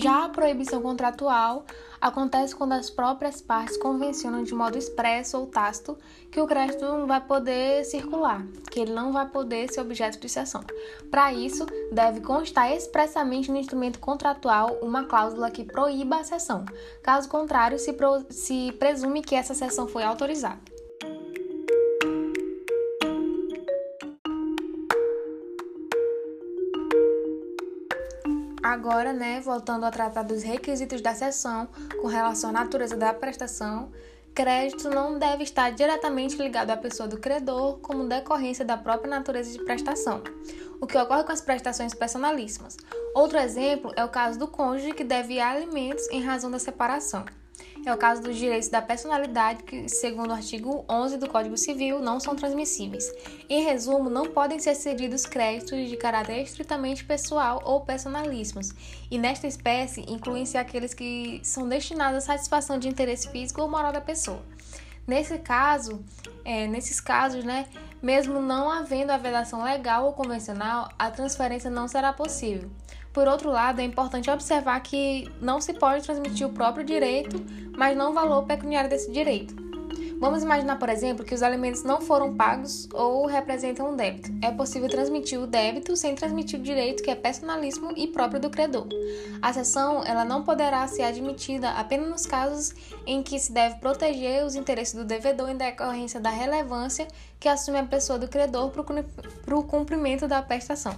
Já a proibição contratual acontece quando as próprias partes convencionam de modo expresso ou tácito que o crédito não vai poder circular, que ele não vai poder ser objeto de cessão. Para isso, deve constar expressamente no instrumento contratual uma cláusula que proíba a cessão. Caso contrário, se, se presume que essa cessão foi autorizada. Agora, né, voltando a tratar dos requisitos da cessão com relação à natureza da prestação, crédito não deve estar diretamente ligado à pessoa do credor como decorrência da própria natureza de prestação, o que ocorre com as prestações personalíssimas. Outro exemplo é o caso do cônjuge que deve alimentos em razão da separação. É o caso dos direitos da personalidade, que, segundo o artigo 11 do Código Civil, não são transmissíveis. Em resumo, não podem ser cedidos créditos de caráter estritamente pessoal ou personalíssimos, e nesta espécie incluem-se aqueles que são destinados à satisfação de interesse físico ou moral da pessoa. Nesse caso, é, nesses casos, né, mesmo não havendo a vedação legal ou convencional, a transferência não será possível. Por outro lado, é importante observar que não se pode transmitir o próprio direito, mas não o valor pecuniário desse direito. Vamos imaginar, por exemplo, que os alimentos não foram pagos ou representam um débito. É possível transmitir o débito sem transmitir o direito que é personalíssimo e próprio do credor. A cessão ela não poderá ser admitida apenas nos casos em que se deve proteger os interesses do devedor em decorrência da relevância que assume a pessoa do credor para o cumprimento da prestação.